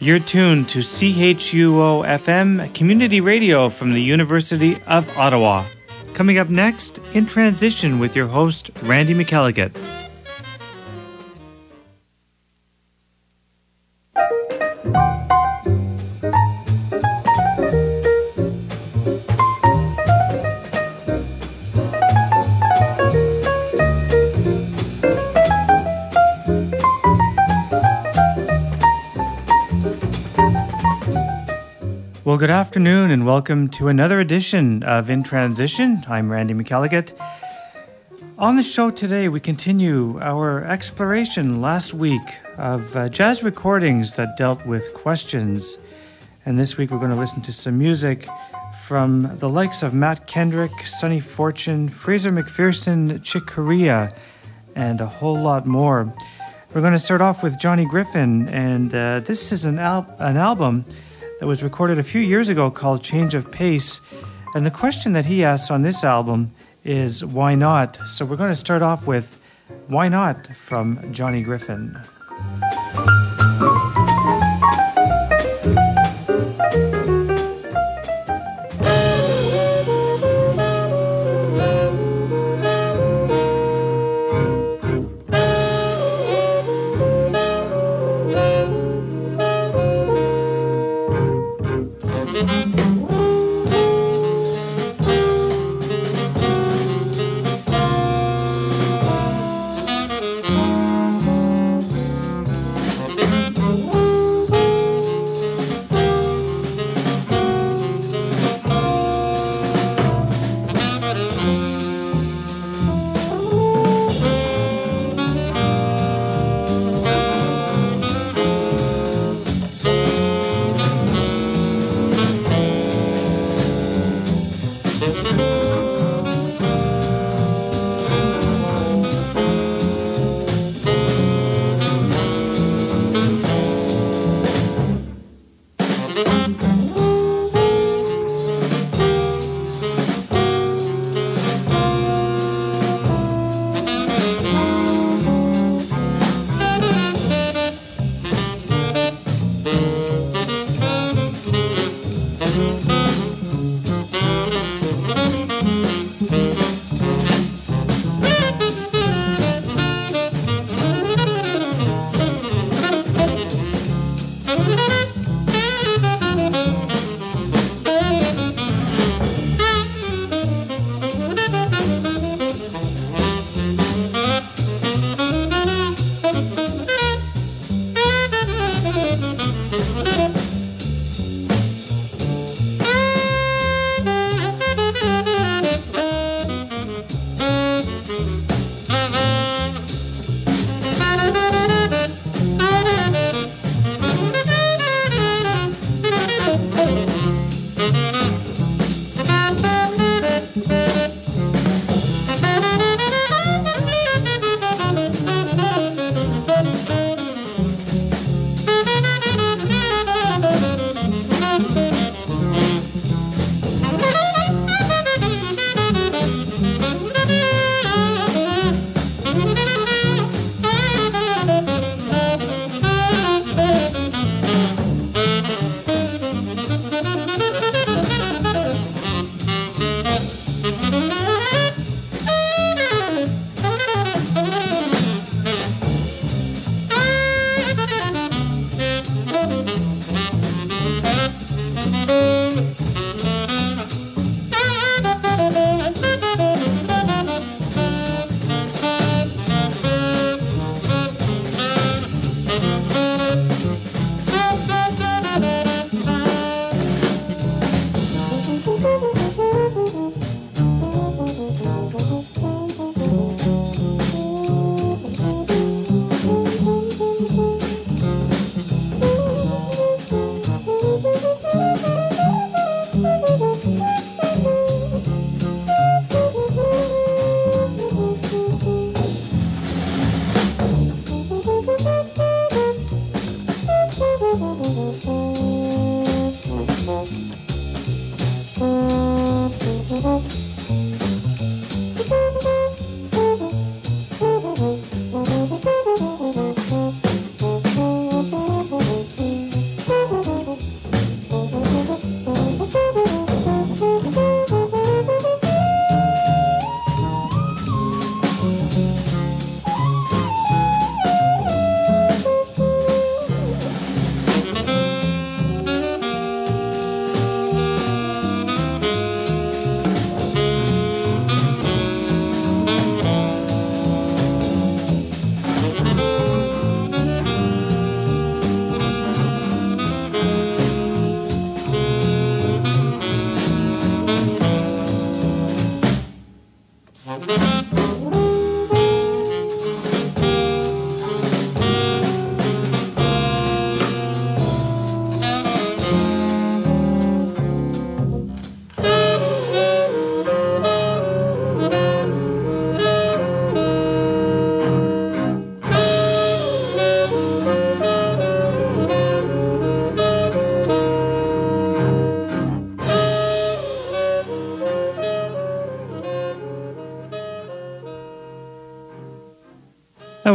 You're tuned to CHUO FM Community Radio from the University of Ottawa. Coming up next, in transition with your host, Randy McElligott. Afternoon and welcome to another edition of In Transition. I'm Randy McElligott. On the show today, we continue our exploration last week of uh, jazz recordings that dealt with questions. And this week, we're going to listen to some music from the likes of Matt Kendrick, Sonny Fortune, Fraser MacPherson, Chick Corea, and a whole lot more. We're going to start off with Johnny Griffin, and uh, this is an, al- an album that was recorded a few years ago called Change of Pace. And the question that he asks on this album is why not? So we're going to start off with Why Not from Johnny Griffin.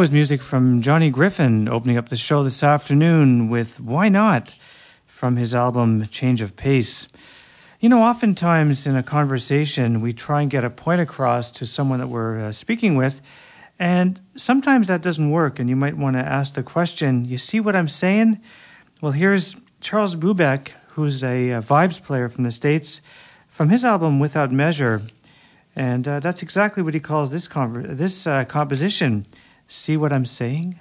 Was music from Johnny Griffin opening up the show this afternoon with Why Not from his album Change of Pace. You know, oftentimes in a conversation, we try and get a point across to someone that we're uh, speaking with, and sometimes that doesn't work, and you might want to ask the question, You see what I'm saying? Well, here's Charles Bubeck, who's a, a vibes player from the States, from his album Without Measure. And uh, that's exactly what he calls this, conver- this uh, composition. See what I'm saying?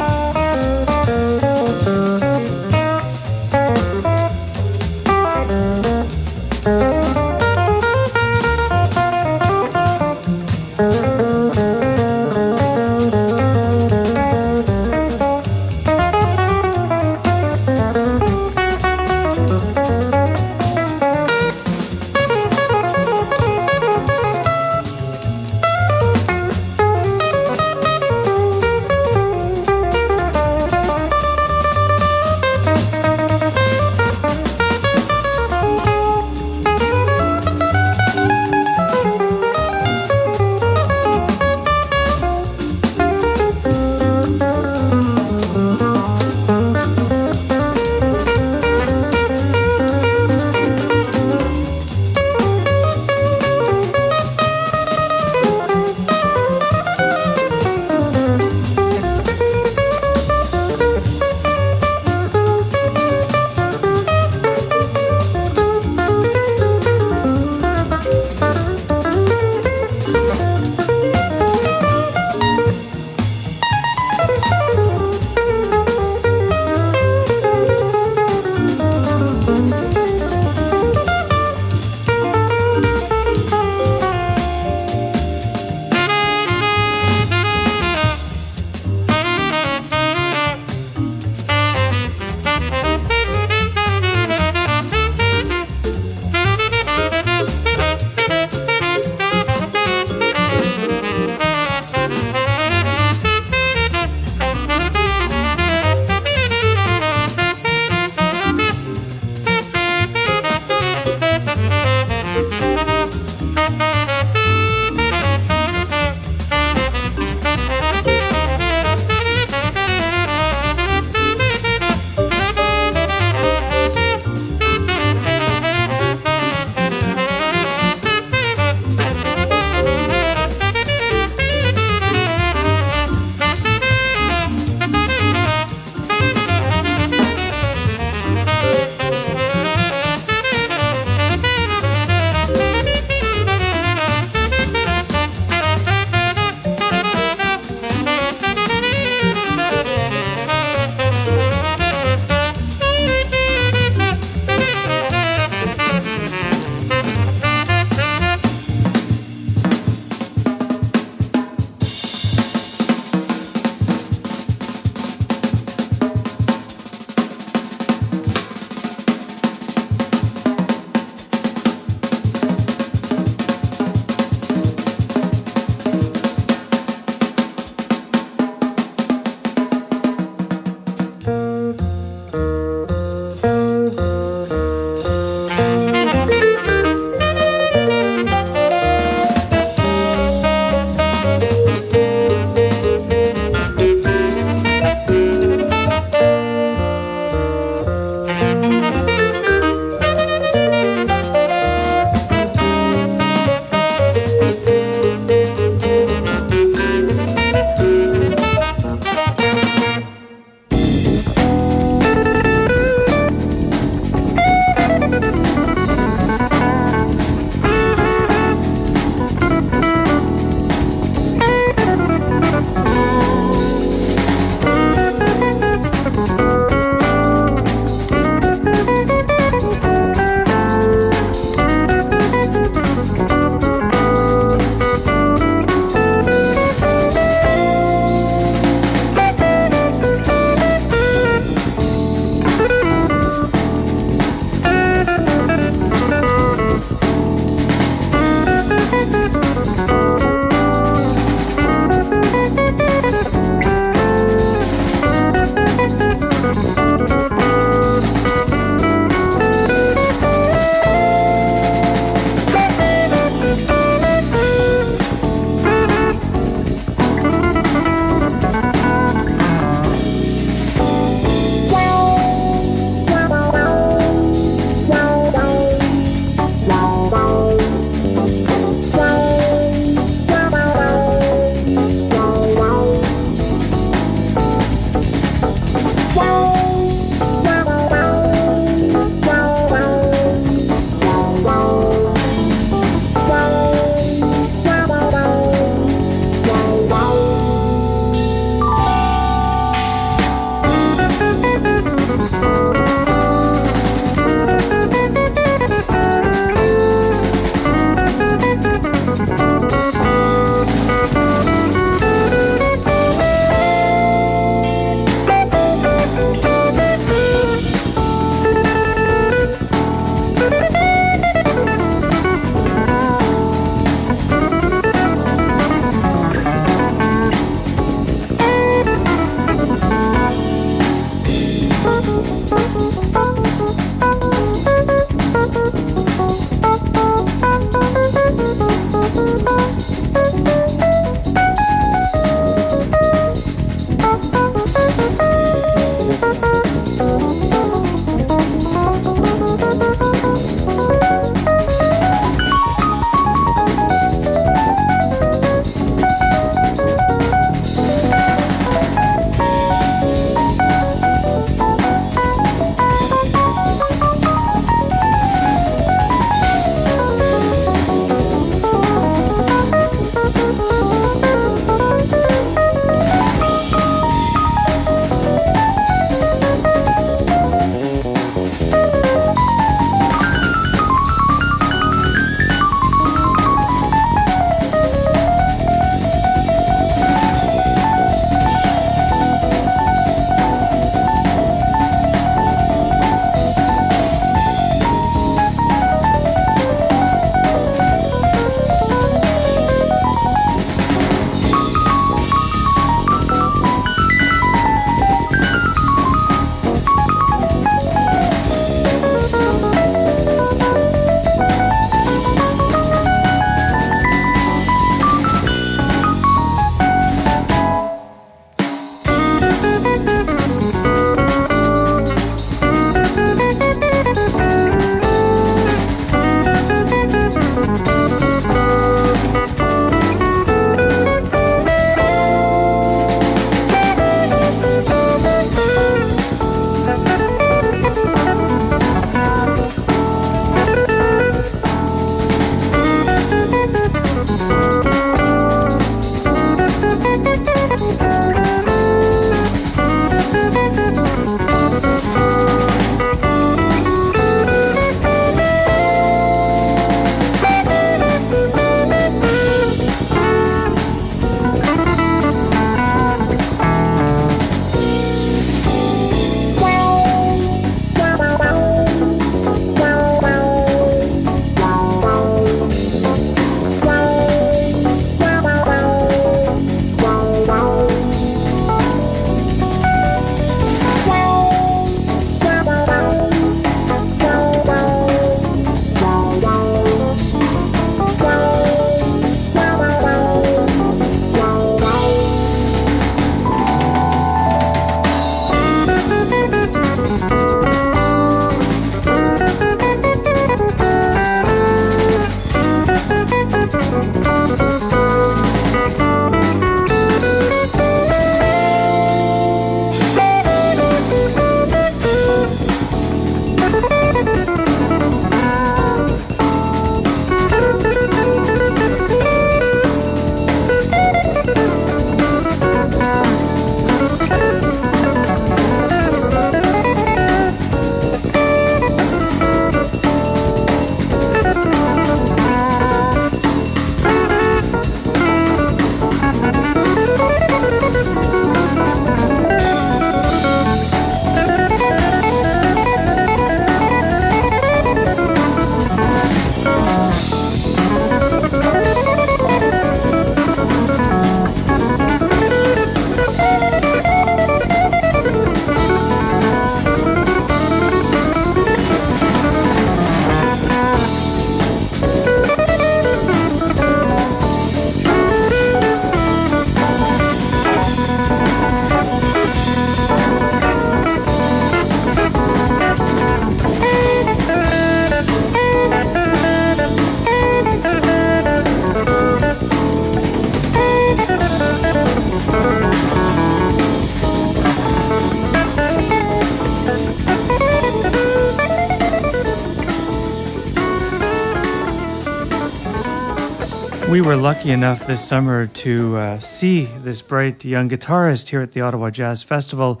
Were lucky enough this summer to uh, see this bright young guitarist here at the Ottawa Jazz Festival.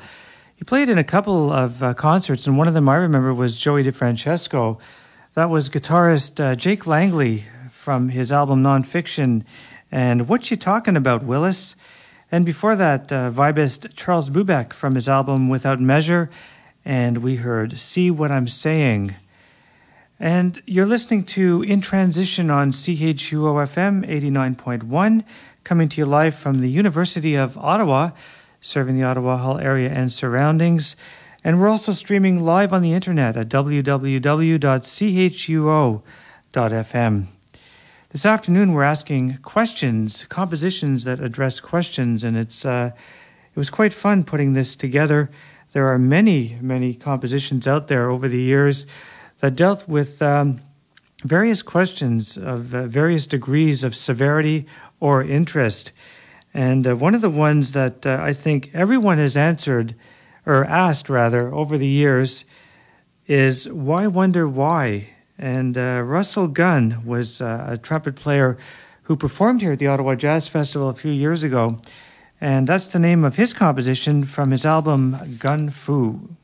He played in a couple of uh, concerts, and one of them I remember was Joey DeFrancesco. That was guitarist uh, Jake Langley from his album Nonfiction. And What You Talking About, Willis? And before that, uh, vibist Charles Bubeck from his album Without Measure. And we heard See What I'm Saying. And you're listening to In Transition on CHUO FM 89.1, coming to you live from the University of Ottawa, serving the Ottawa Hull area and surroundings. And we're also streaming live on the internet at www.chuo.fm. This afternoon, we're asking questions, compositions that address questions, and it's uh, it was quite fun putting this together. There are many, many compositions out there over the years that dealt with um, various questions of uh, various degrees of severity or interest. And uh, one of the ones that uh, I think everyone has answered, or asked rather, over the years is why wonder why? And uh, Russell Gunn was uh, a trumpet player who performed here at the Ottawa Jazz Festival a few years ago. And that's the name of his composition from his album Gunn Fu.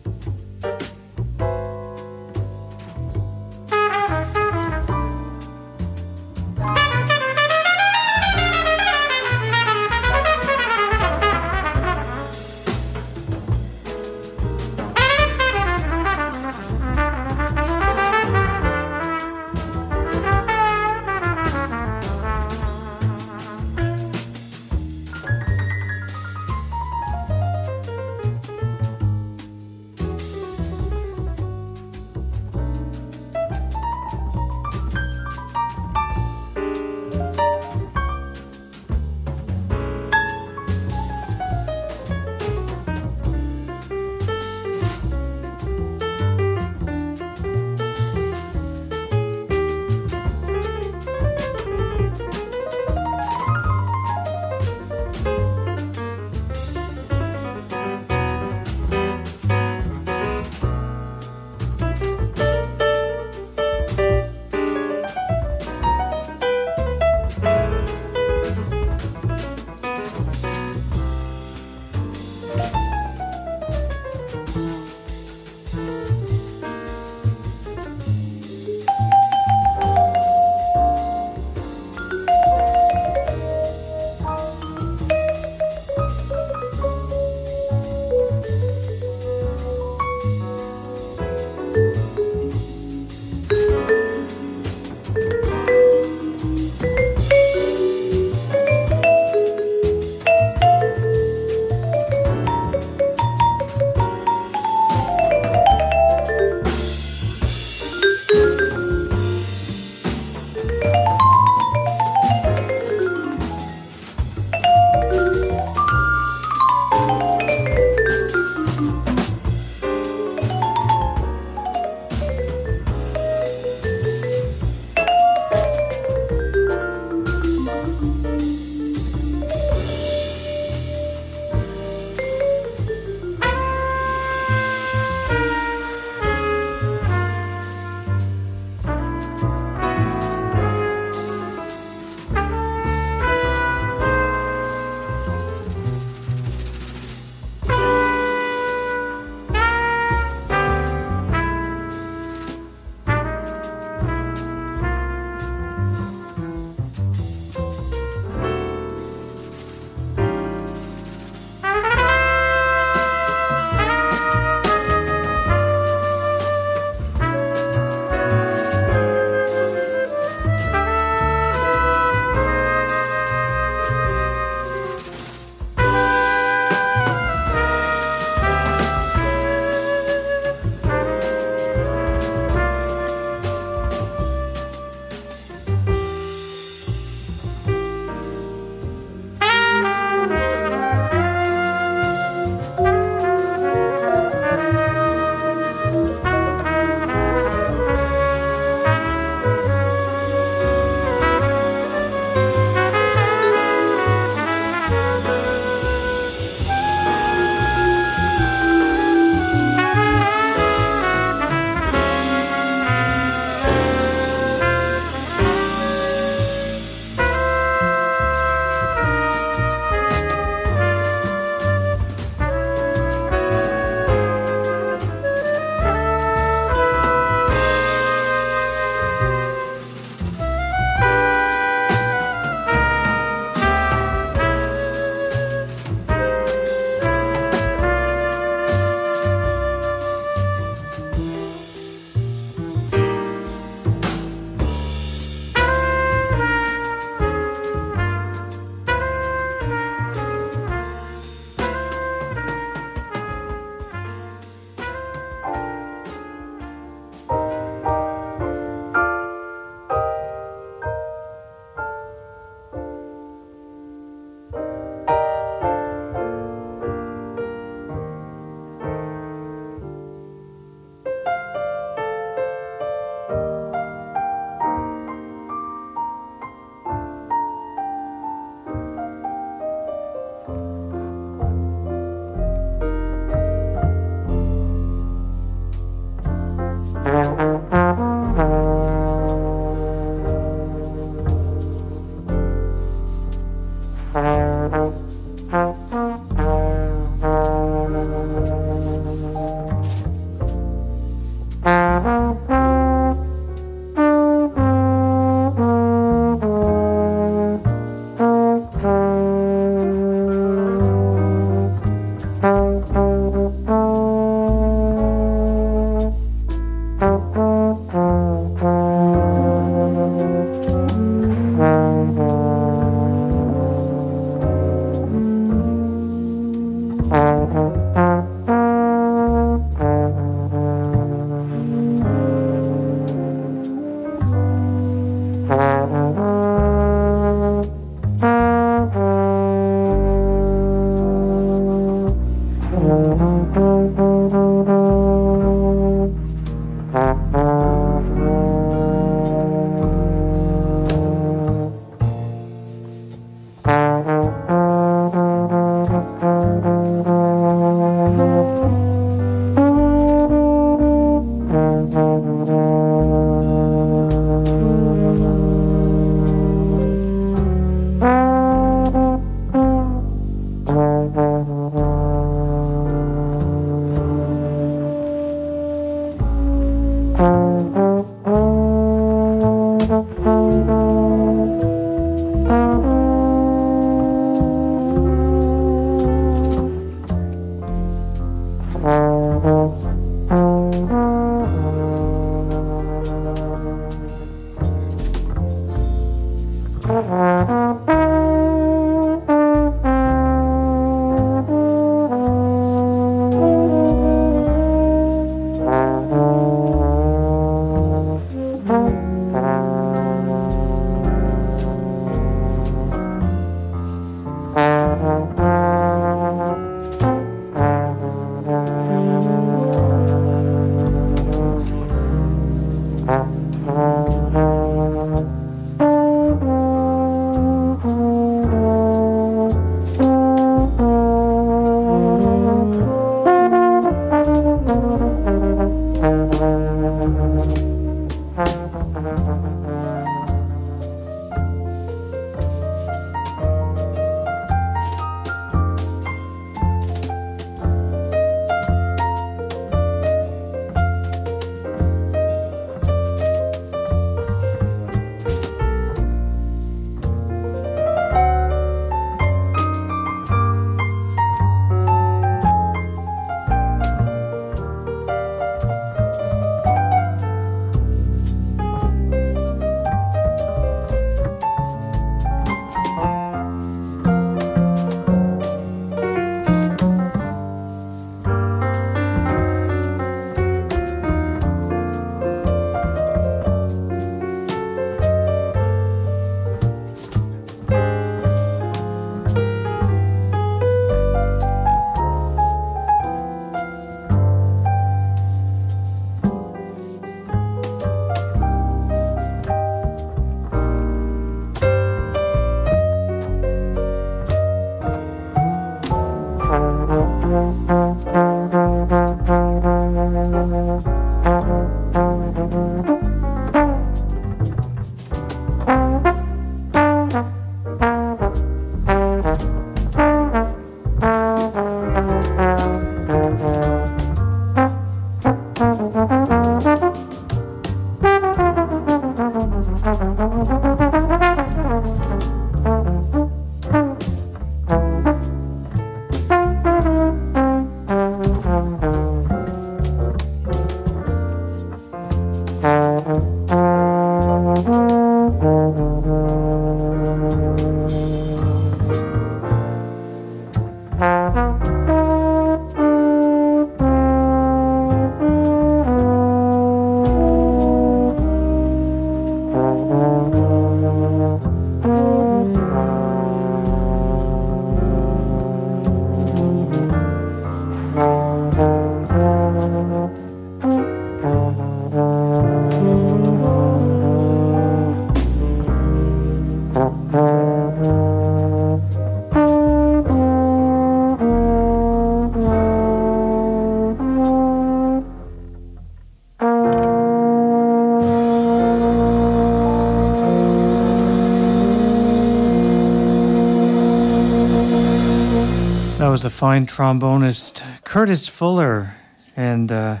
Fine trombonist, Curtis Fuller, and uh,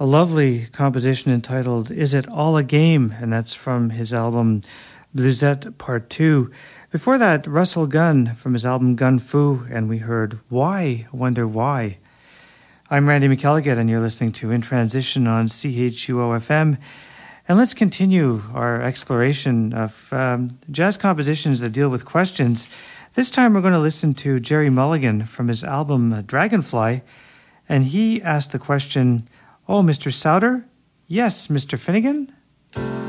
a lovely composition entitled Is It All a Game? And that's from his album Bluesette Part 2. Before that, Russell Gunn from his album Gunn Fu, and we heard Why, Wonder Why. I'm Randy McElligott, and you're listening to In Transition on CHUO FM. And let's continue our exploration of um, jazz compositions that deal with questions this time we're going to listen to Gerry Mulligan from his album uh, Dragonfly, and he asked the question, Oh, Mr. Sauter? Yes, Mr. Finegan?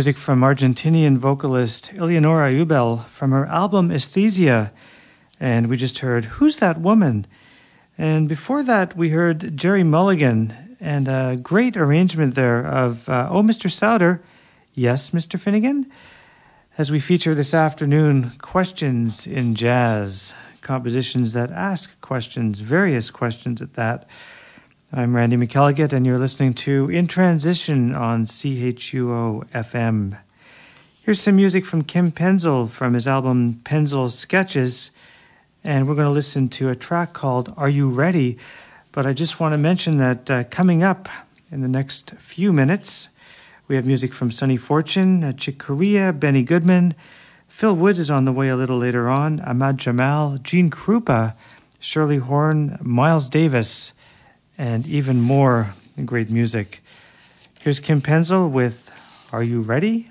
Music from Argentinian vocalist Eleonora Eubel from her album Aesthesia. And we just heard Who's That Woman? And before that, we heard Gerry Mulligan and a great arrangement there of uh, Oh, Mr. Sauter. Yes, Mr. Finegan? As we feature this afternoon questions in jazz, compositions that ask questions, various questions at that. I'm Randy McElligott, and you're listening to In Transition on CHUO FM. Here's some music from Kim Pensyl from his album Pensyl's Sketches, and we're going to listen to a track called Are You Ready? But I just want to mention that uh, coming up in the next few minutes, we have music from Sonny Fortune, Chick Corea, Benny Goodman. Phil Wood is on the way a little later on, Ahmad Jamal, Gene Krupa, Shirley Horn, Miles Davis and even more great music. Here's Kim Pensyl with Are You Ready?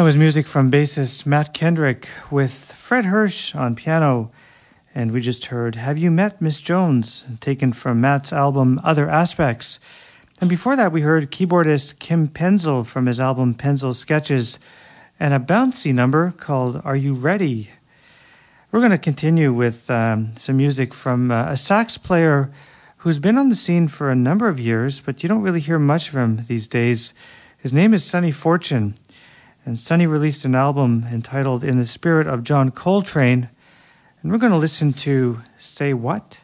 That was music from bassist Matt Kendrick with Fred Hersch on piano. And we just heard Have You Met Miss Jones, taken from Matt's album Other Aspects. And before that, we heard keyboardist Kim Pensyl from his album Pensyl Sketches and a bouncy number called Are You Ready? We're going to continue with um, some music from uh, a sax player who's been on the scene for a number of years, but you don't really hear much of him these days. His name is Sonny Fortune. And Sonny released an album entitled In the Spirit of John Coltrane. And we're going to listen to Say What?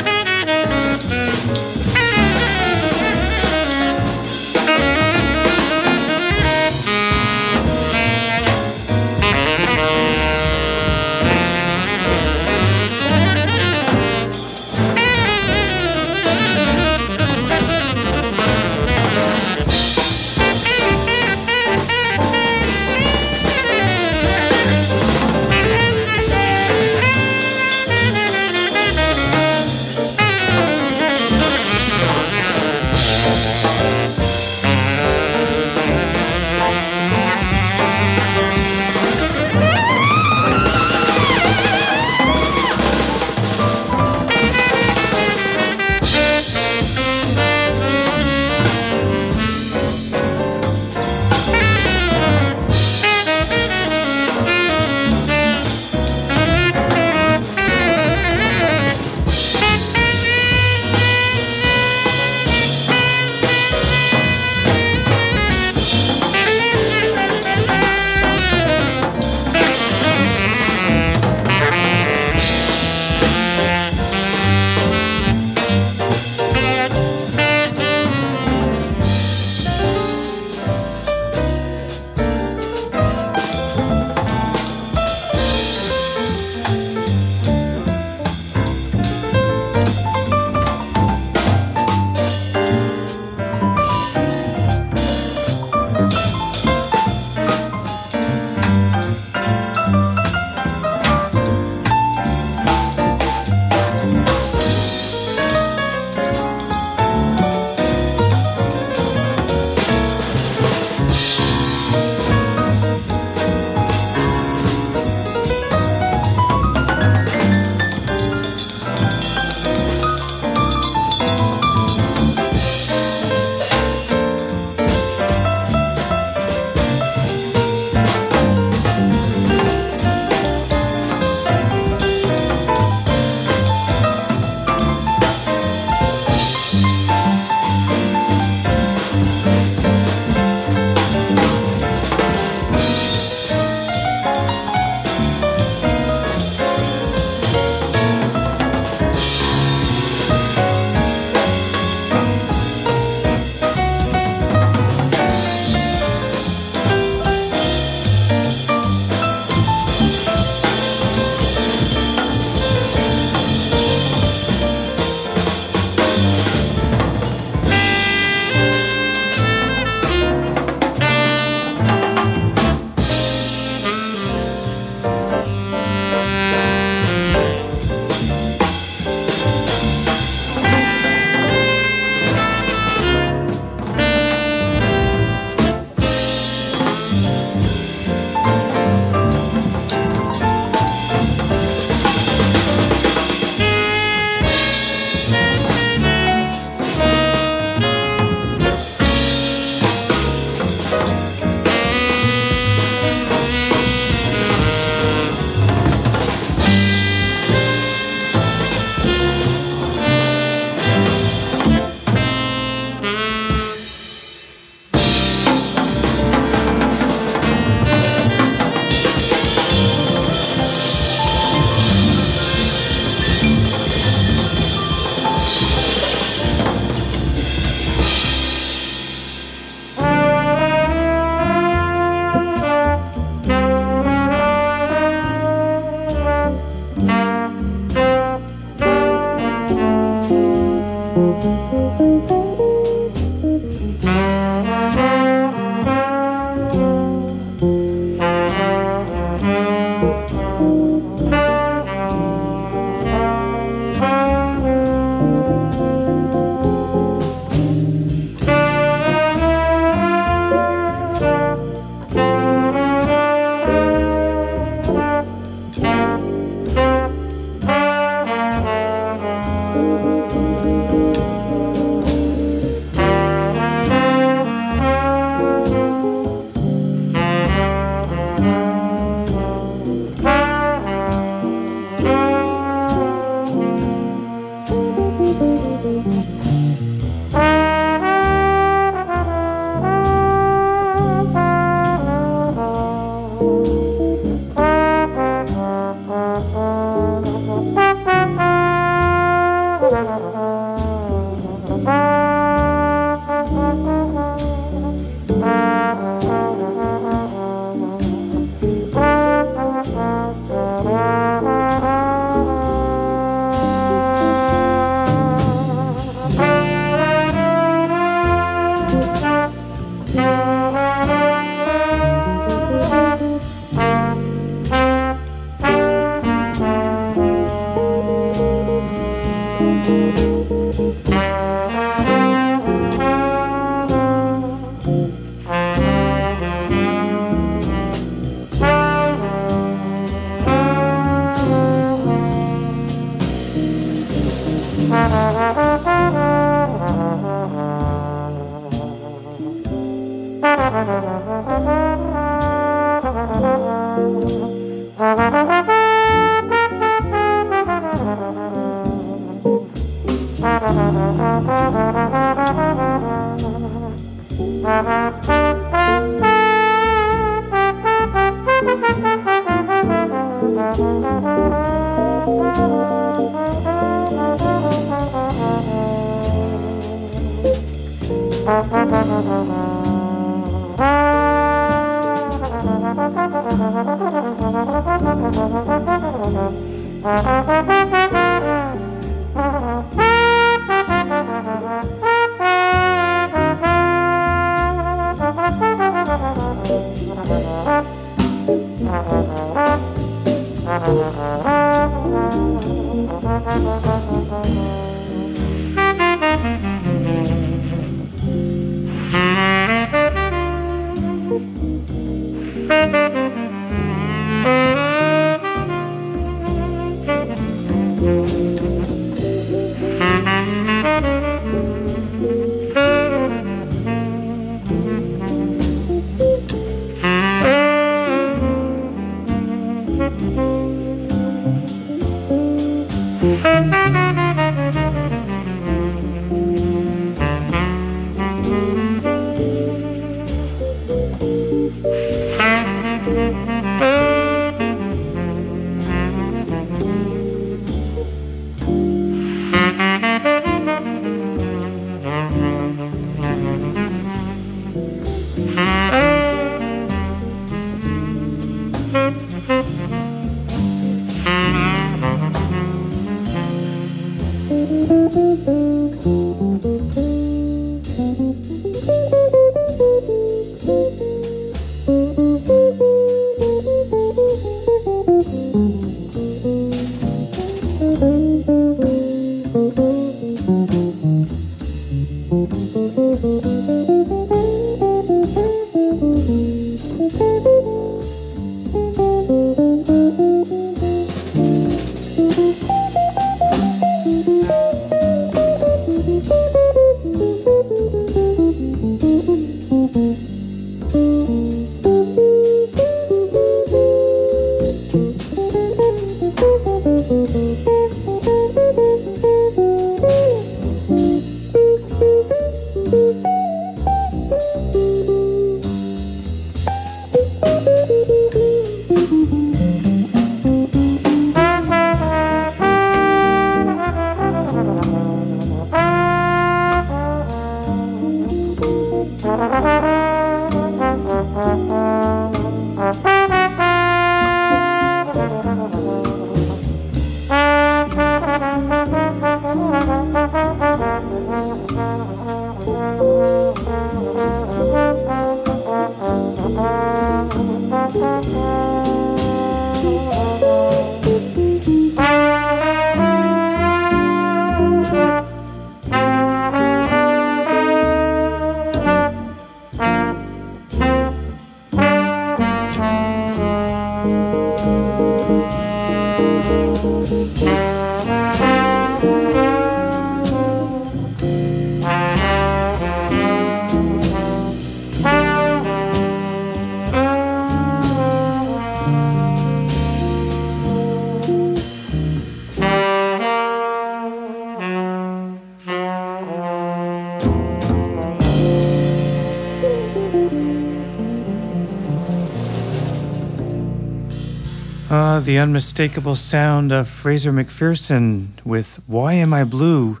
The unmistakable sound of Fraser MacPherson with Why Am I Blue?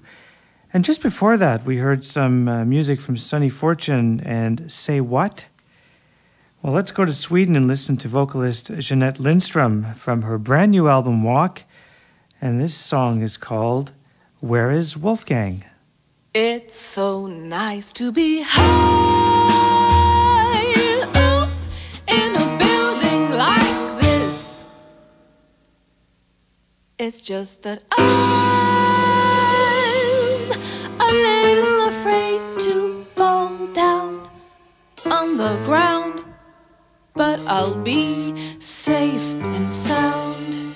And just before that, we heard some uh, music from Sonny Fortune and Say What? Well, let's go to Sweden and listen to vocalist Jeanette Lindstrom from her brand new album Walk. And this song is called Where is Wolfgang? It's so nice to be high. It's just that I'm a little afraid to fall down on the ground, but I'll be safe and sound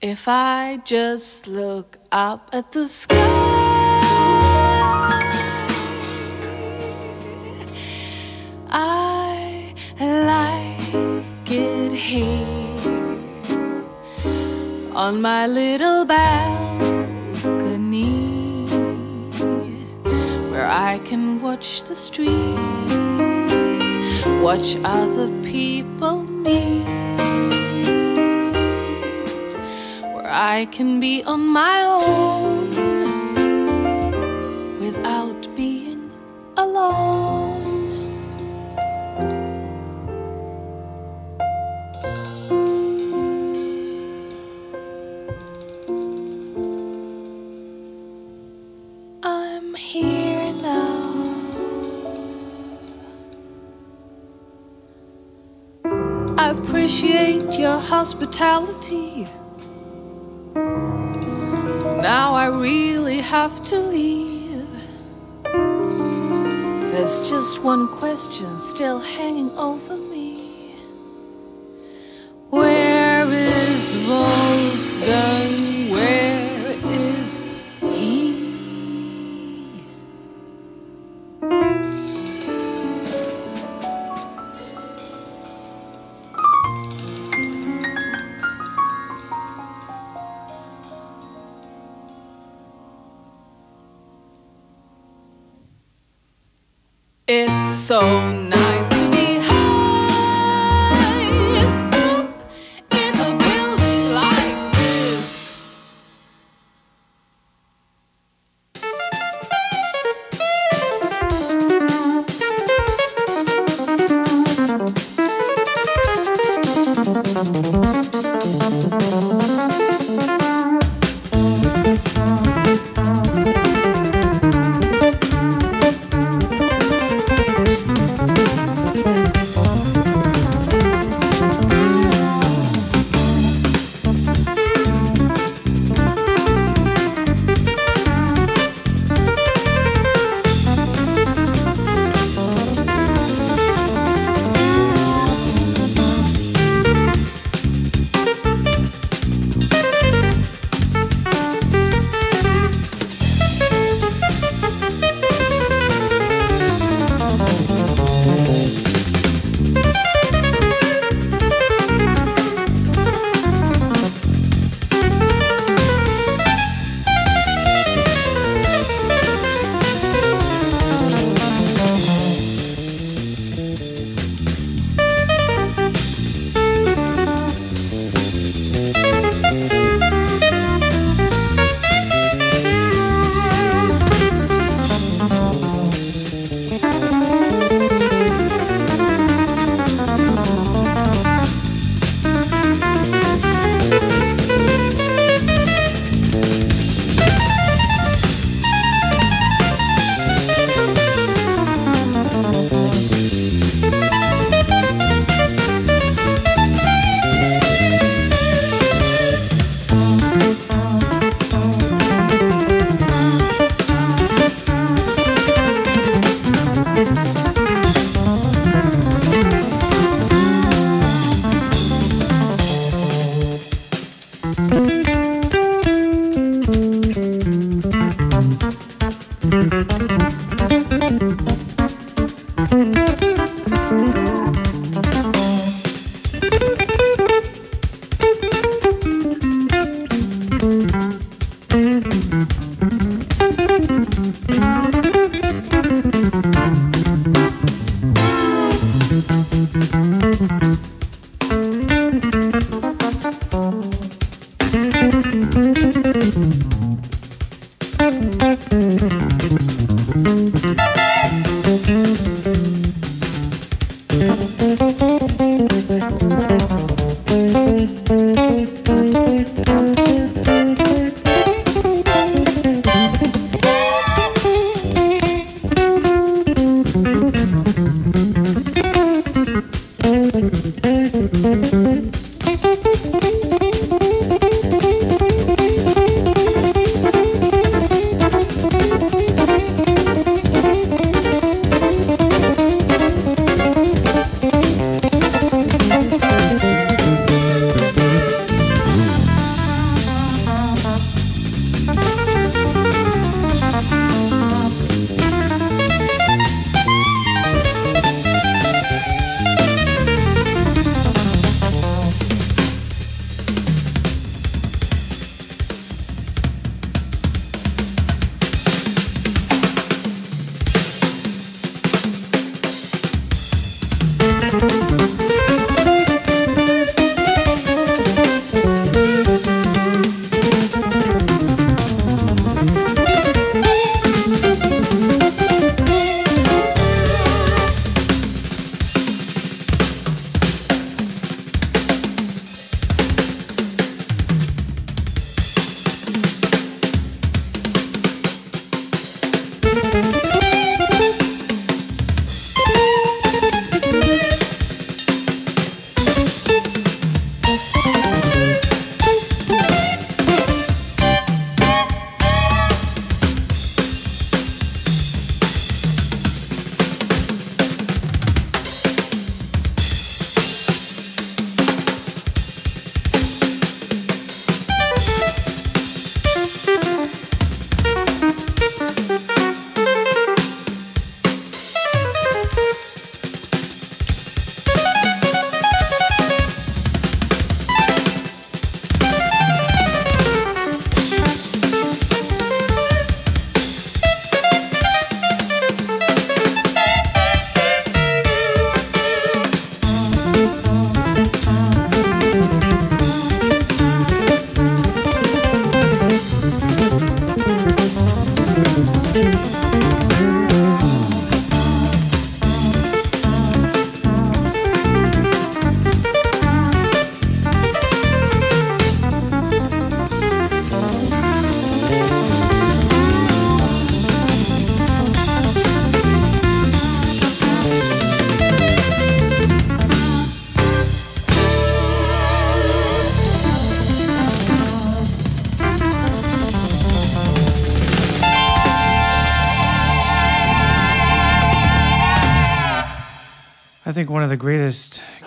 if I just look up at the sky. I like it here on my little balcony where I can watch the street, watch other people meet, where I can be on my own without being alone. Appreciate your hospitality. Now I really have to leave. There's just one question still hanging over It's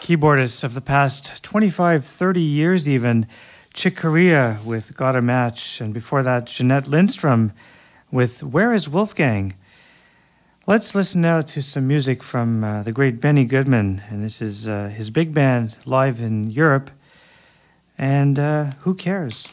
keyboardists of the past 25, 30 years, even. Chick Corea with Got a Match, and before that, Jeanette Lindstrom with Where is Wolfgang? Let's listen now to some music from uh, the great Benny Goodman, and this is uh, his big band live in Europe. And uh, who cares?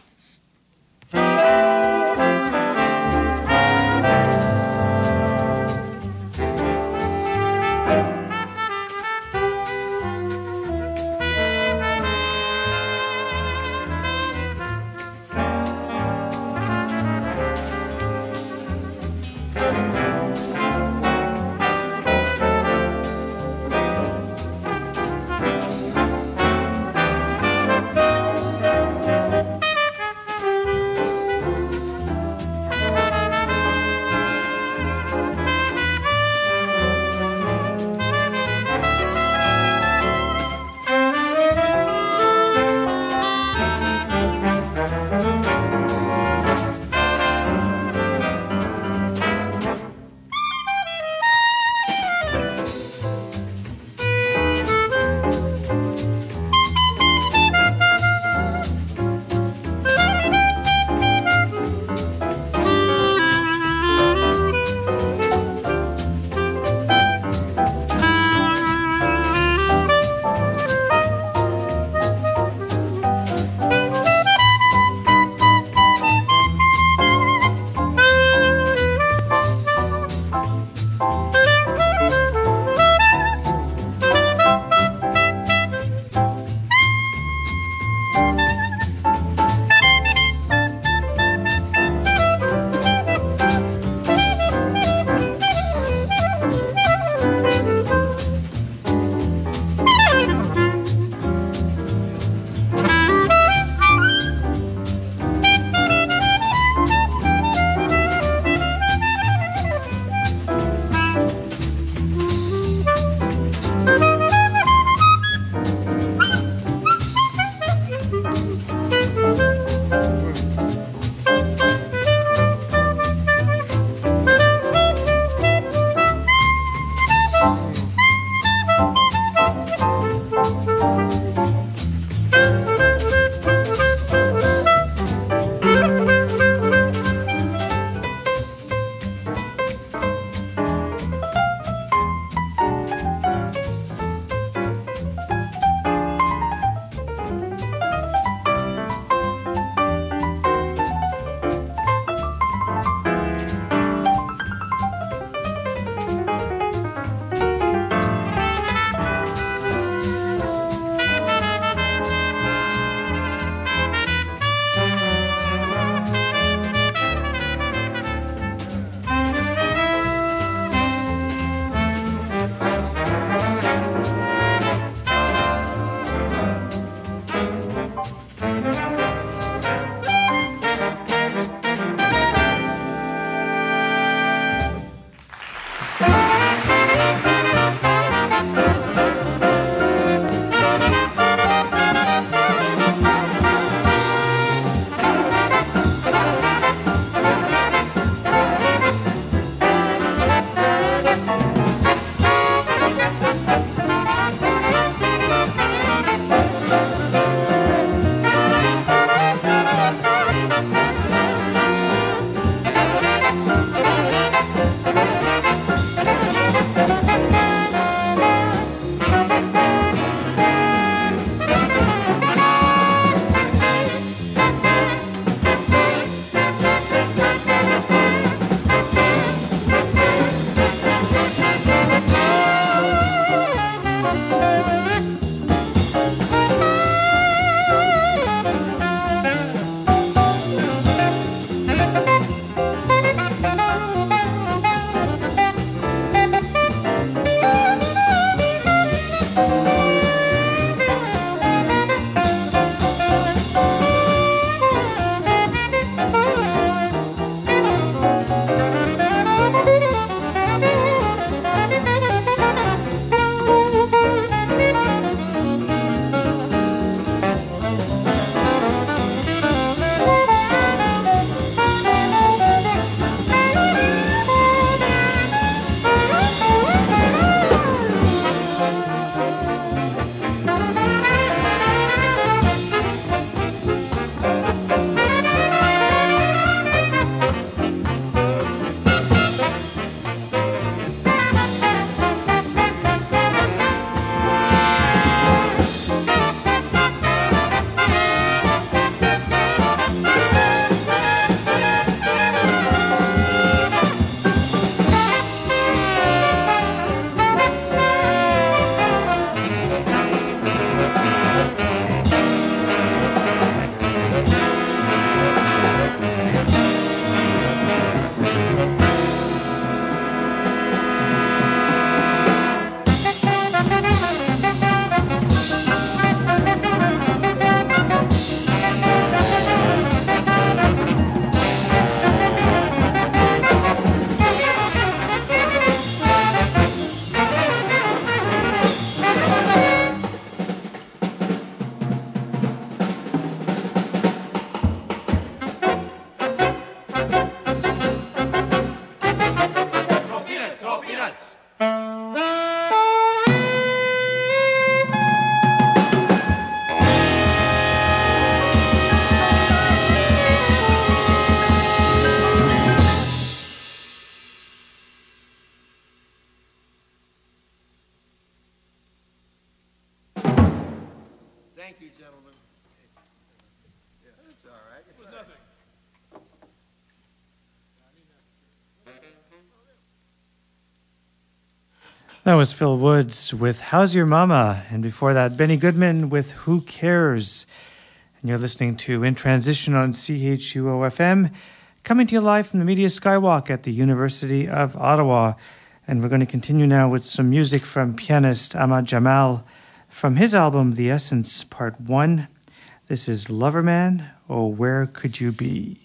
Was Phil Woods with How's Your Mama? And before that, Benny Goodman with Who Cares? And you're listening to In Transition on CHUO FM, coming to you live from the Media Skywalk at the University of Ottawa. And we're going to continue now with some music from pianist Ahmad Jamal from his album The Essence Part 1. This is Loverman, Oh Where Could You Be?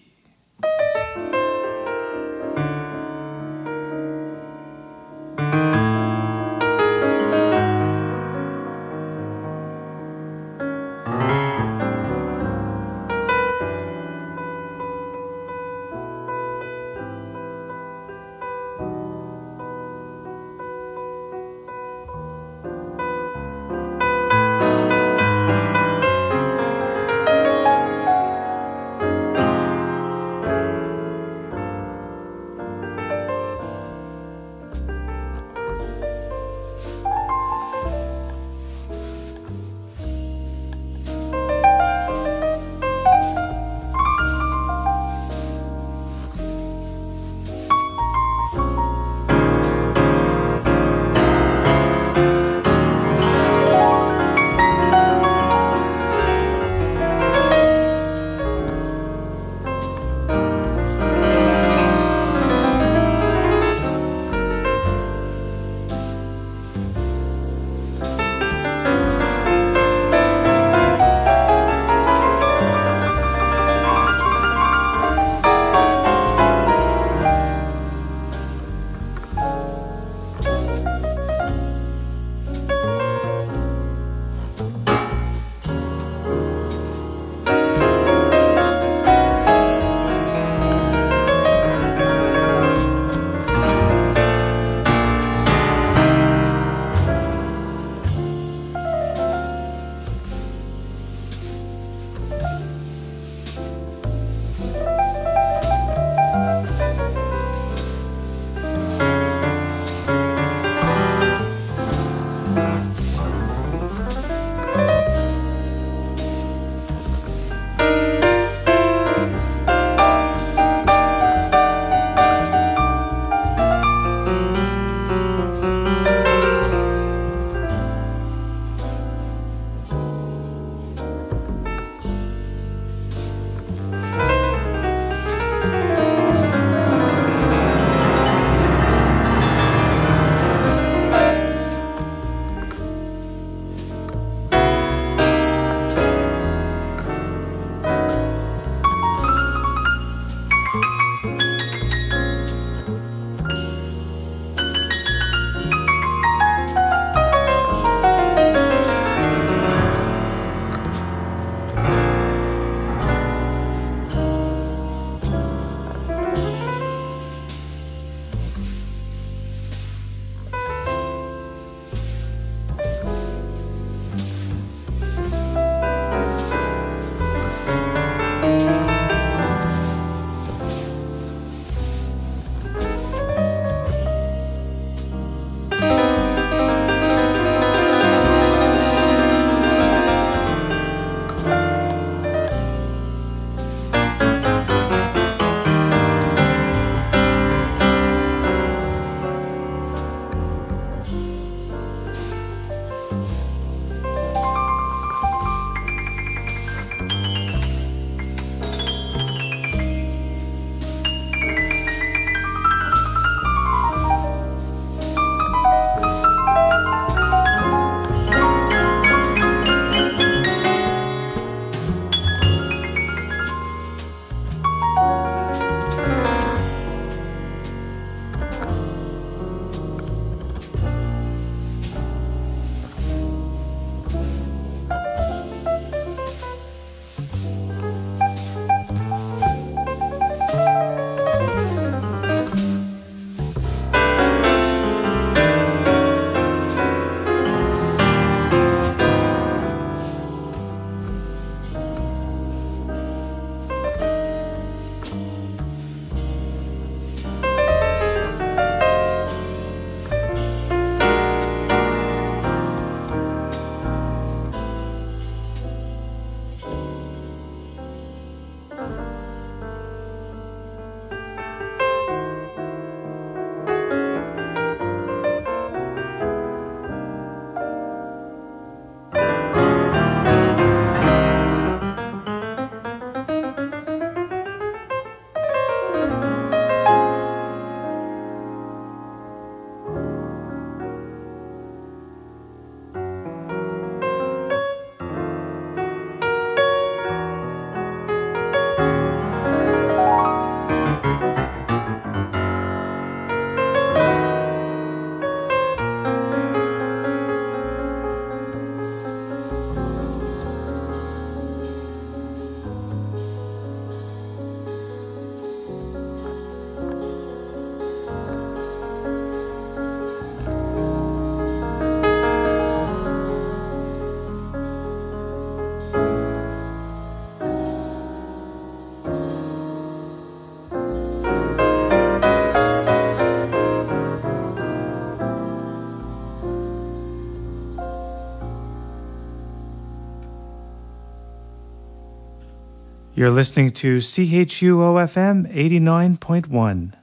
You're listening to CHUOFM 89.1.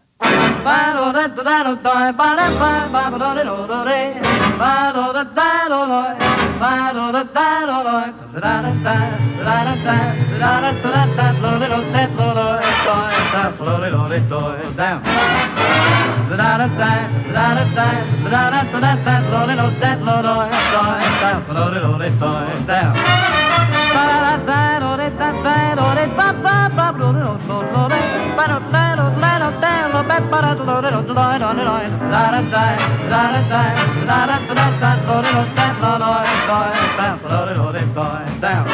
Down.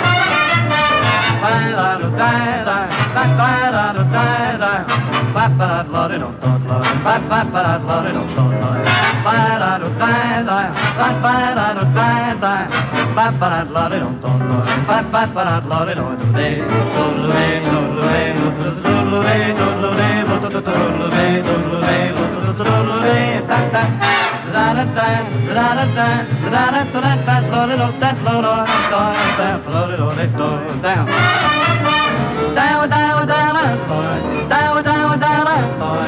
Ba ba da da da da da. Ba ba ba da da da da da. Ba da da da da. Ba ba da da da da. Ba ba da da da da da. Ba ba ba da da da da da. Da da da da da da da da da da floated on that float on that floated on that floated on that down down down down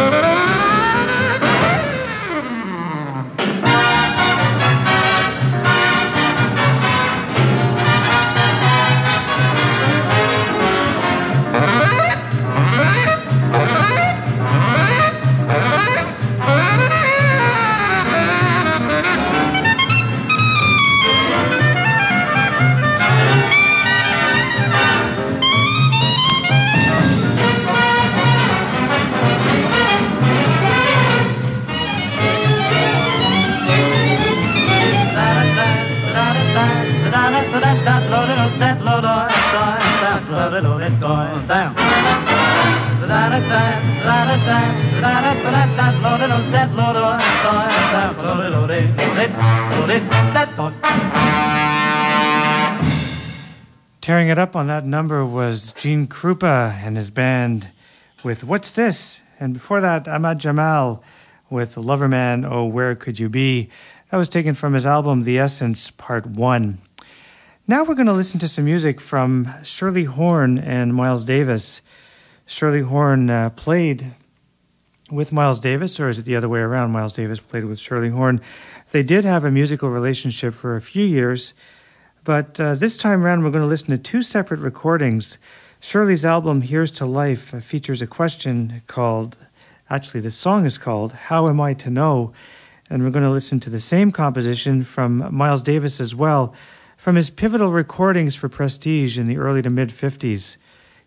Thank you. Tearing it up on that number was Gene Krupa and his band with What's This? And before that, Ahmad Jamal with Loverman, Oh Where Could You Be? That was taken from his album The Essence, Part 1. Now we're going to listen to some music from Shirley Horn and Miles Davis. Shirley Horn uh, played with Miles Davis, or is it the other way around? Miles Davis played with Shirley Horn. They did have a musical relationship for a few years. But uh, this time around, we're going to listen to two separate recordings. Shirley's album, Here's to Life, uh, features a question called, actually, the song is called, How Am I to Know? And we're going to listen to the same composition from Miles Davis as well, from his pivotal recordings for Prestige in the early to mid 50s.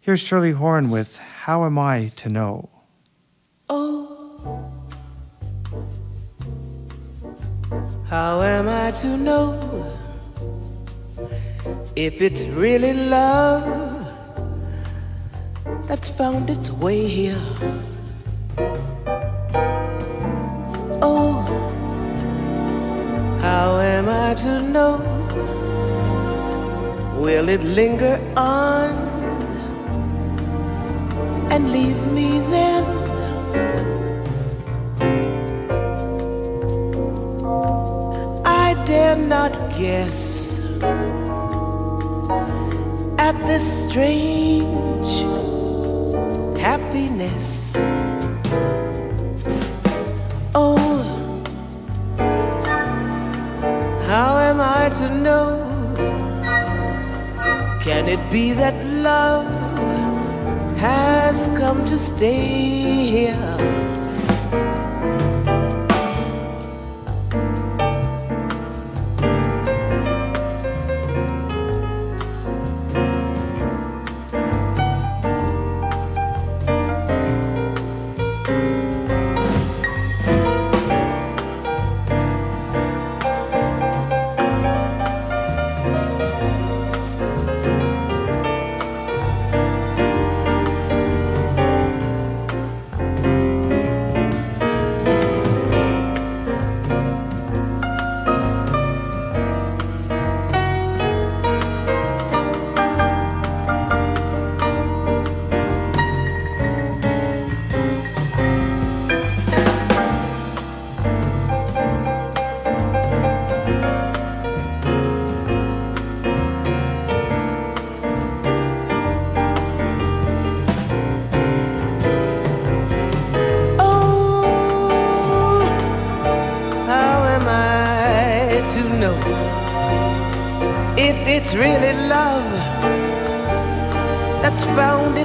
Here's Shirley Horn with How Am I to Know? Oh, how am I to know? if it's really love that's found its way here. Oh, how am I to know? Will it linger on and leave me then? I dare not guess at this strange happiness. Oh, how am I to know? Can it be that love has come to stay here?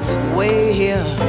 Its way here.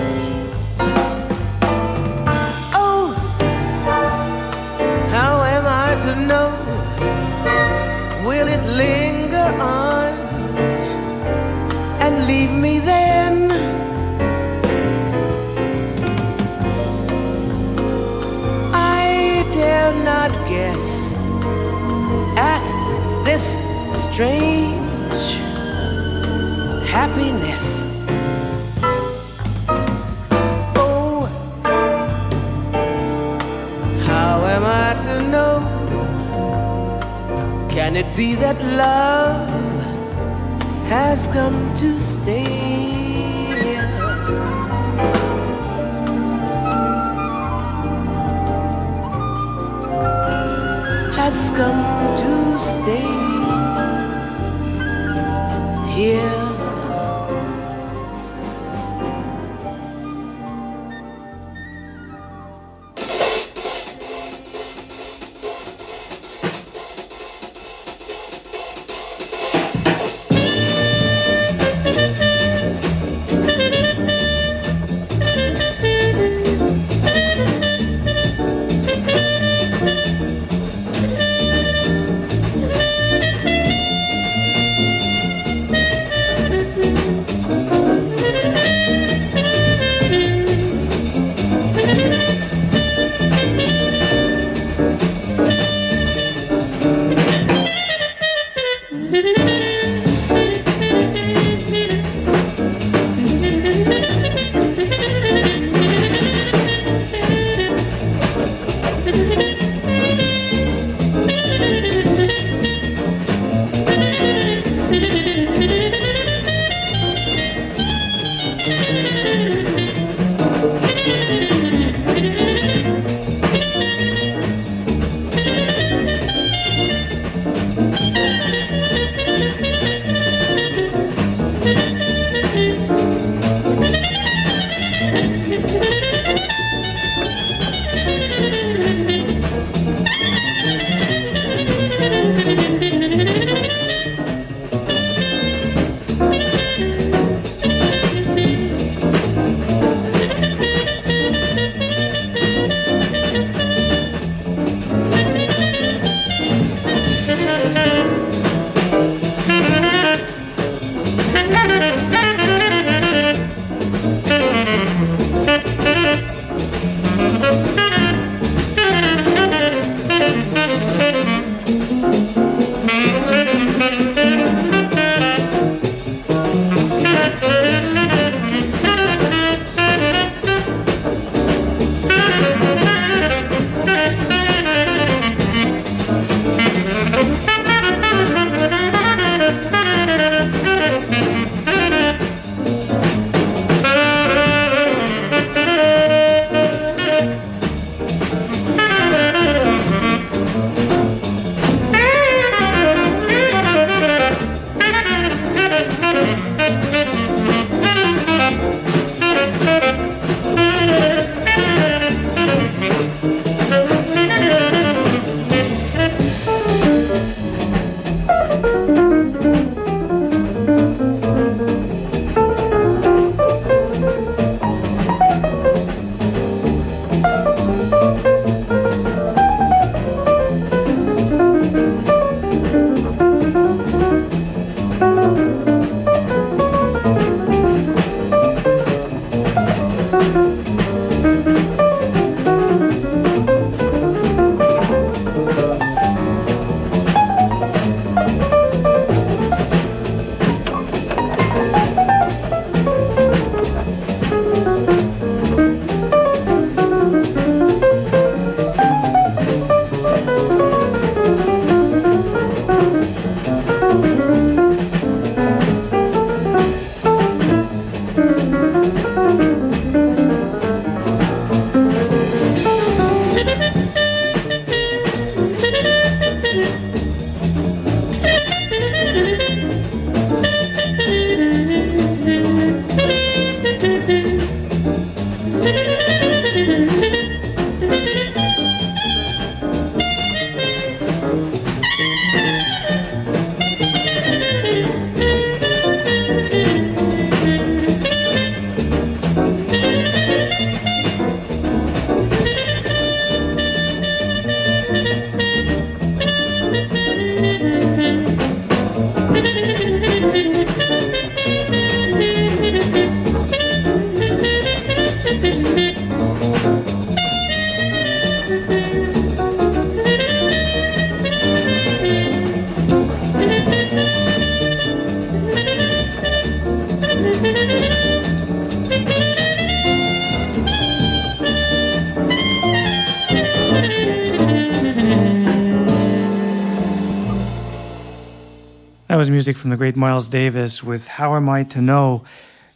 Music from the great Miles Davis with How Am I to Know?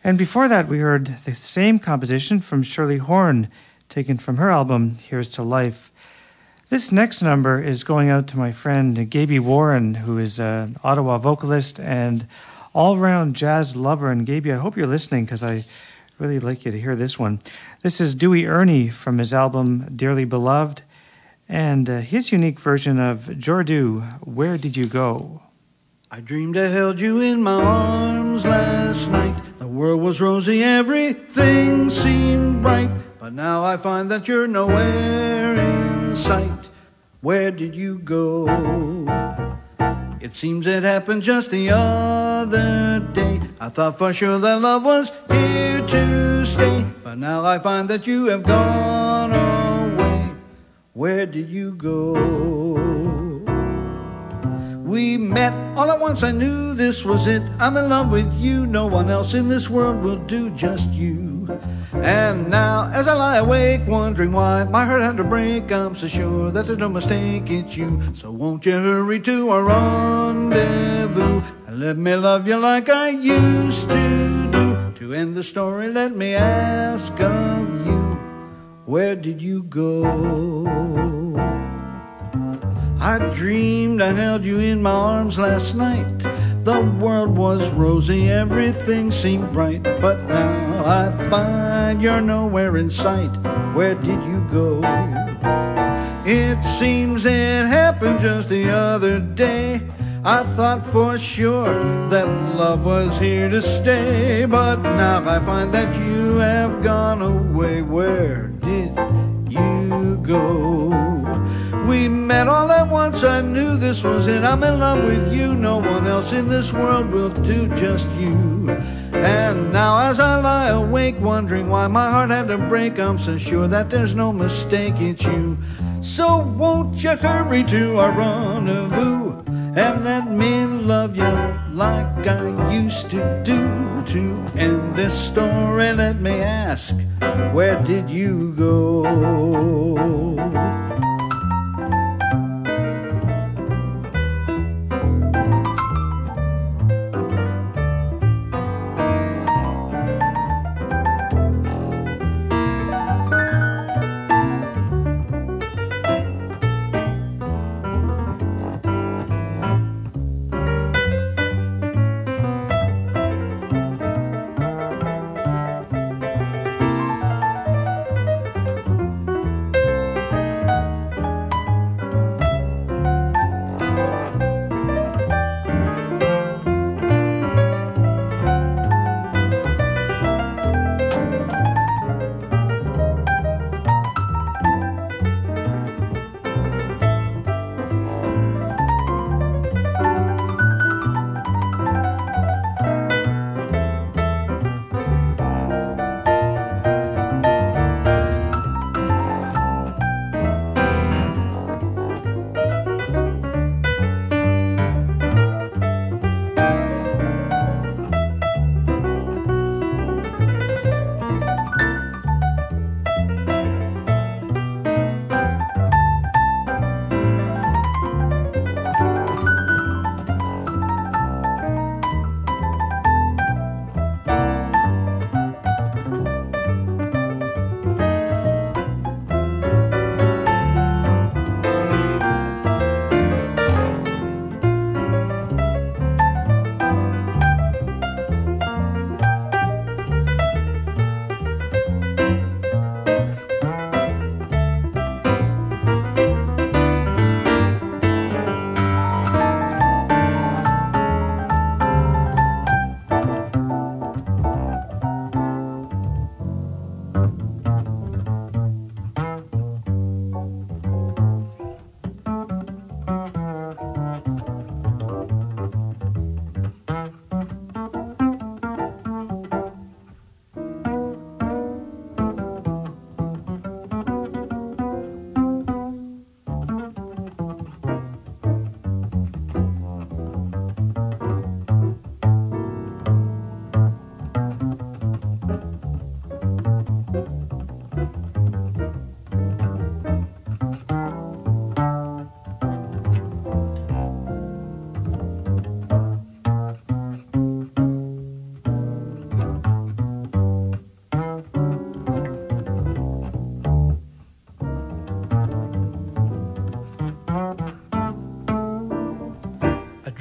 And before that, we heard the same composition from Shirley Horn, taken from her album Here's to Life. This next number is going out to my friend Gaby Warren, who is an Ottawa vocalist and all round jazz lover. And Gaby, I hope you're listening because I really like you to hear this one. This is Dewey Erney from his album Dearly Beloved and uh, his unique version of Jordu, Where Did You Go? I dreamed I held you in my arms last night. The world was rosy, everything seemed bright. But now I find that you're nowhere in sight. Where did you go? It seems it happened just the other day. I thought for sure that love was here to stay. But now I find that you have gone away. Where did you go? We met all at once, I knew this was it. I'm in love with you, no one else in this world will do, just you. And now, as I lie awake, wondering why my heart had to break, I'm so sure that there's no mistake, it's you. So won't you hurry to our rendezvous and let me love you like I used to do? To end the story, let me ask of you, where did you go? I dreamed I held you in my arms last night. The world was rosy, everything seemed bright. But now I find you're nowhere in sight. Where did you go? It seems it happened just the other day. I thought for sure that love was here to stay. But now I find that you have gone away. Where did you go? We met all at once, I knew this was it. I'm in love with you, no one else in this world will do, just you. And now, as I lie awake, wondering why my heart had to break, I'm so sure that there's no mistake, it's you. So, won't you hurry to our rendezvous and let me love you like I used to do? To end this story, let me ask, where did you go?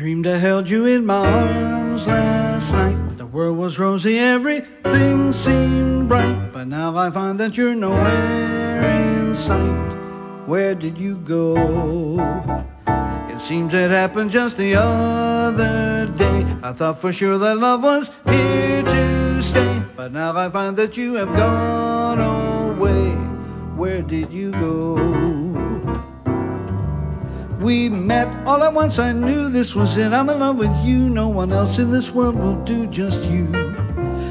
Dreamed I held you in my arms last night. The world was rosy, everything seemed bright. But now I find that you're nowhere in sight. Where did you go? It seems it happened just the other day. I thought for sure that love was here to stay. But now I find that you have gone away. Where did you go? We met all at once, I knew this was it. I'm in love with you, no one else in this world will do just you.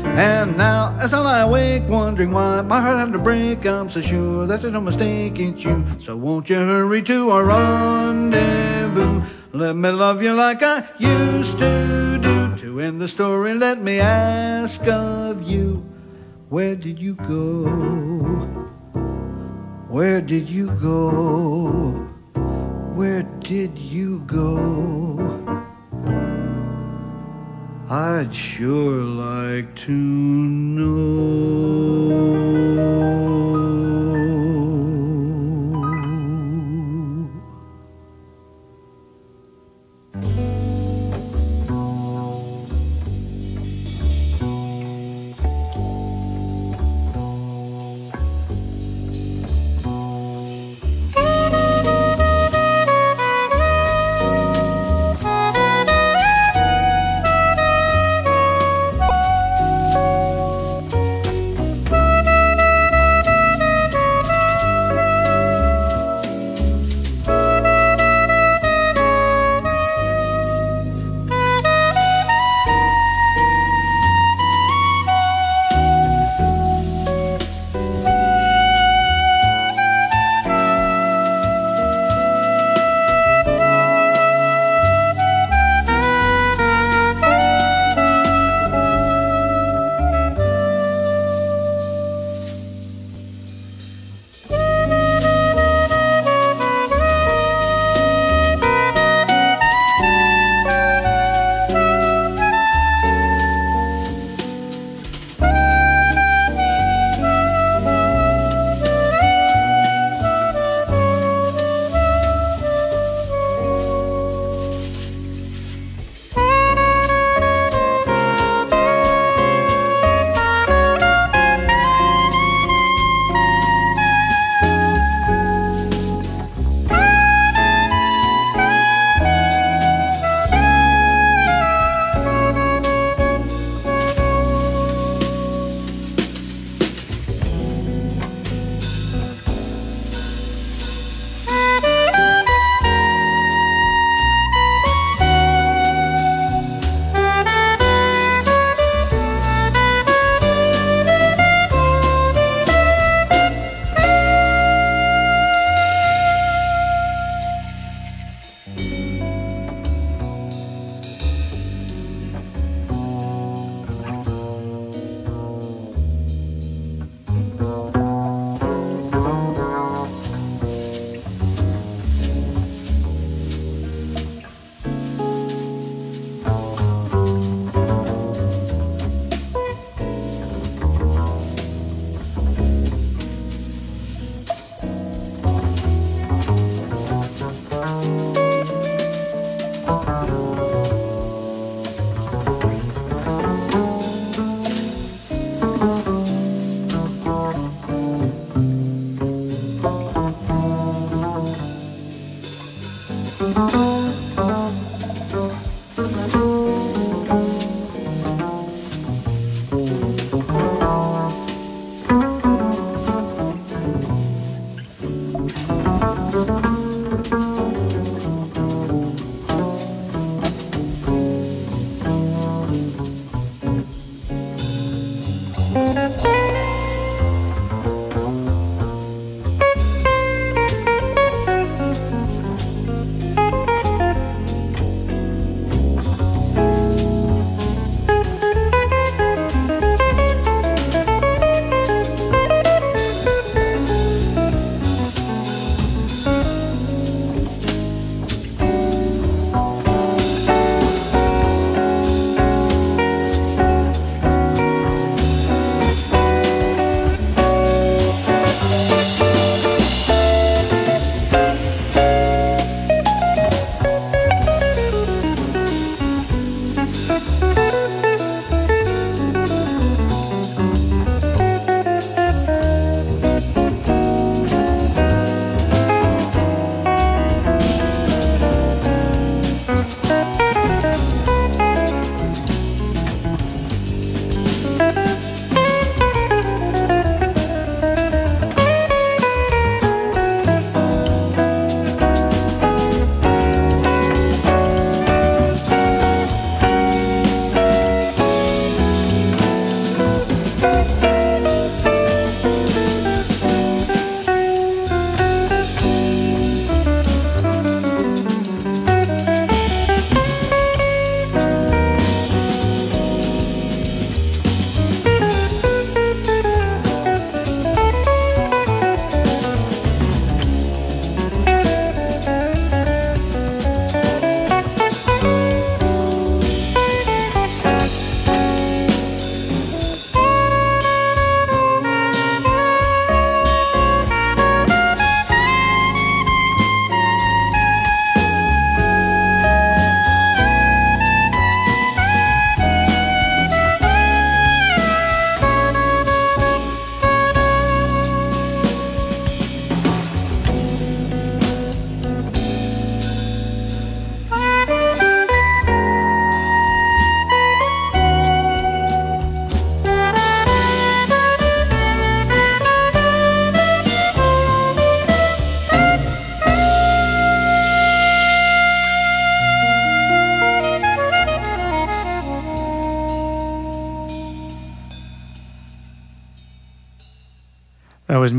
And now, as I lie awake, wondering why my heart had to break, I'm so sure that there's no mistake, it's you. So won't you hurry to our rendezvous? Let me love you like I used to do. To end the story, let me ask of you, where did you go? Where did you go? Where did you go? I'd sure like to know.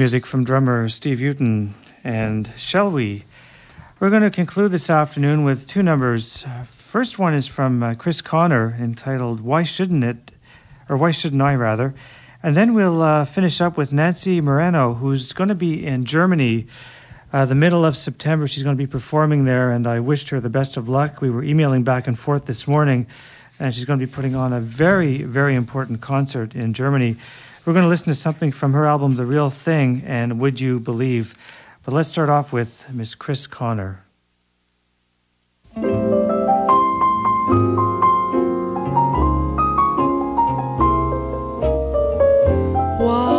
Music from drummer Steve Houghton and Shall We? We're going to conclude this afternoon with two numbers. First one is from uh, Chris Connor entitled Why Shouldn't It? Or Why Shouldn't I, rather? And then we'll uh, finish up with Nancy Moreno, who's going to be in Germany uh, the middle of September. She's going to be performing there, and I wished her the best of luck. We were emailing back and forth this morning, and she's going to be putting on a very, very important concert in Germany. We're going to listen to something from her album, The Real Thing, and Would You Believe? But let's start off with Miss Chris Connor.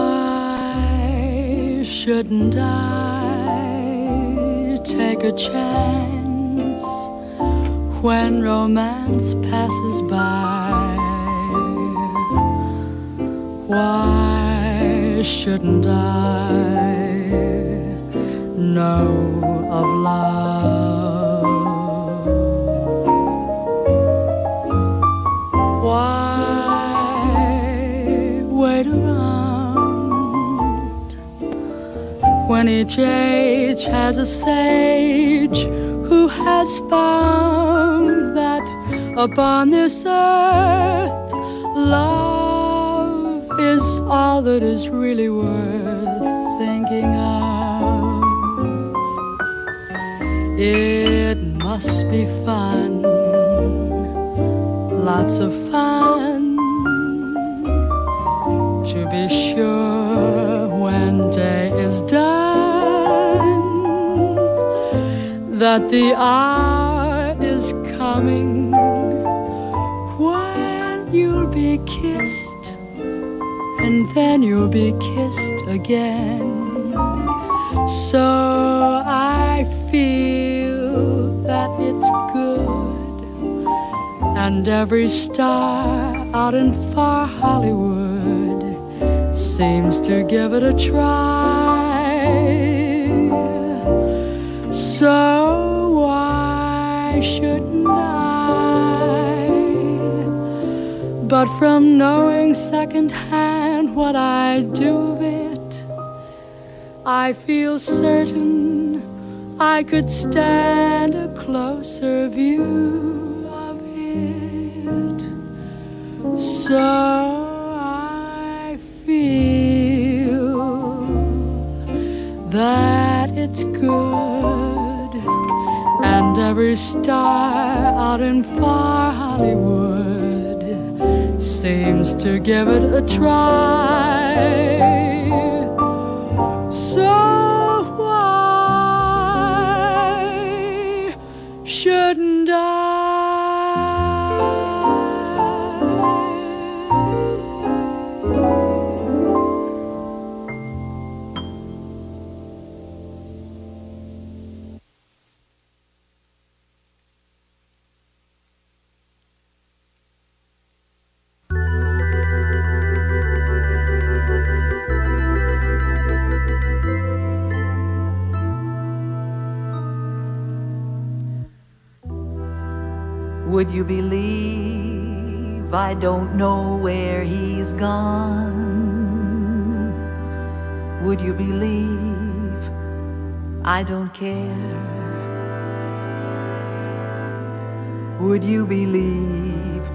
Why shouldn't I take a chance when romance passes by? Why shouldn't I know of love? Why wait around when each age has a sage who has found that upon this earth love is all that is really worth thinking of. It must be fun, lots of fun, to be sure when day is done that the hour is coming when you'll be kissed and then you'll be kissed again. So I feel that it's good, and every star out in far Hollywood seems to give it a try. So why shouldn't I? But from knowing secondhand what I do of it, I feel certain I could stand a closer view of it. So I feel that it's good, and every star out in far Hollywood seems to give it a try. So why shouldn't I? Would you believe I don't know where he's gone? Would you believe I don't care? Would you believe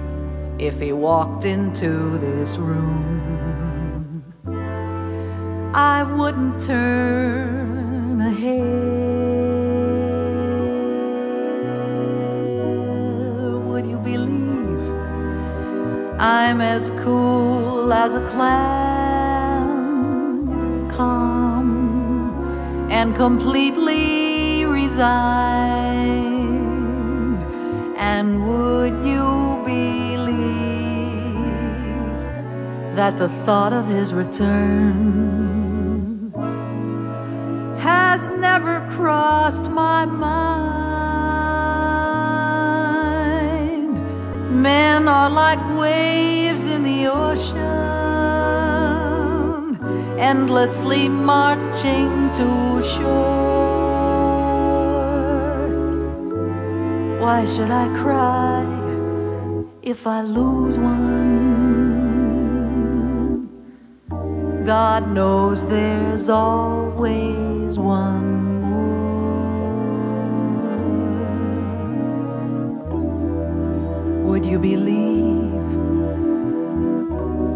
if he walked into this room? I wouldn't turn a hair. I'm as cool as a clam, calm and completely resigned? And would you believe that the thought of his return has never crossed my mind? Men are like waves in the ocean, endlessly marching to shore. Why should I cry if I lose one? God knows there's always one Would you believe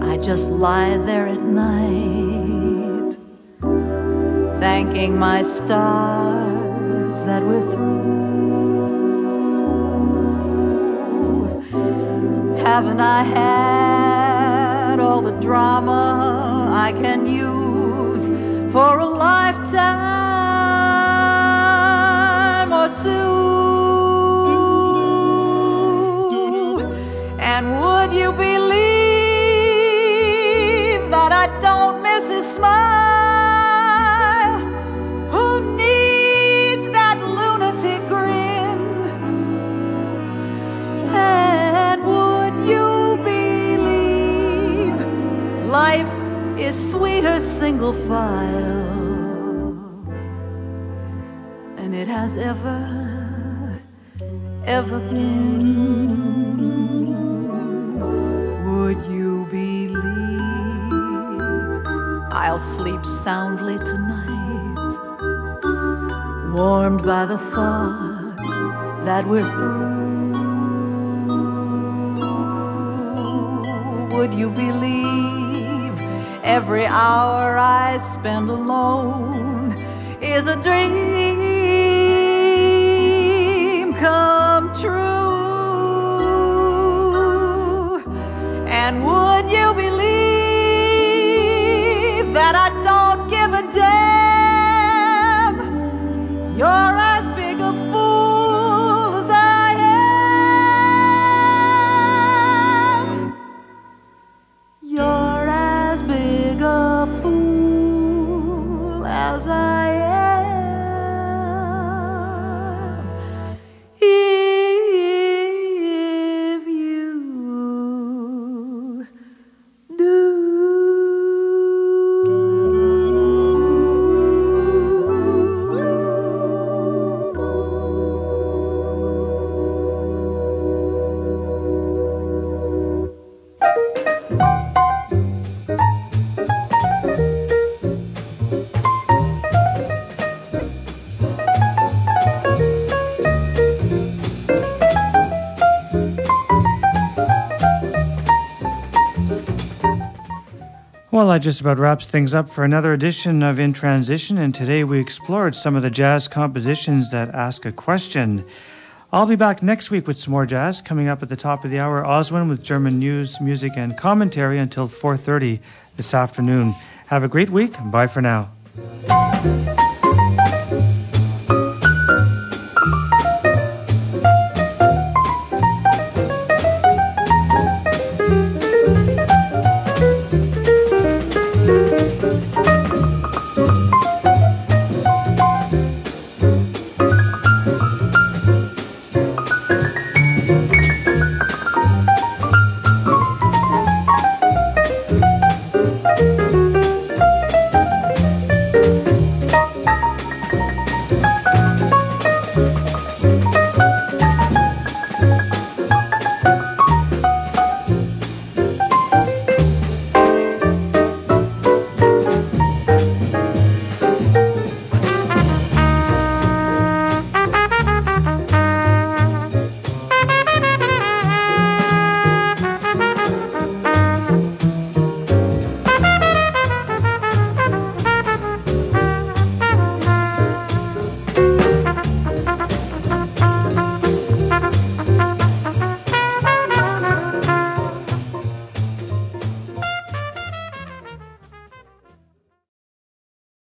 I just lie there at night, thanking my stars that we're through? Haven't I had all the drama I can use for a lifetime soundly tonight, warmed by the thought that we're through? Would you believe every hour I spend alone is a dream come true? And would you believe that just about wraps things up for another edition of In Transition, and today we explored some of the jazz compositions that ask a question. I'll be back next week with some more jazz. Coming up at the top of the hour, Oswin with German news, music, and commentary until 4.30 this afternoon. Have a great week. Bye for now.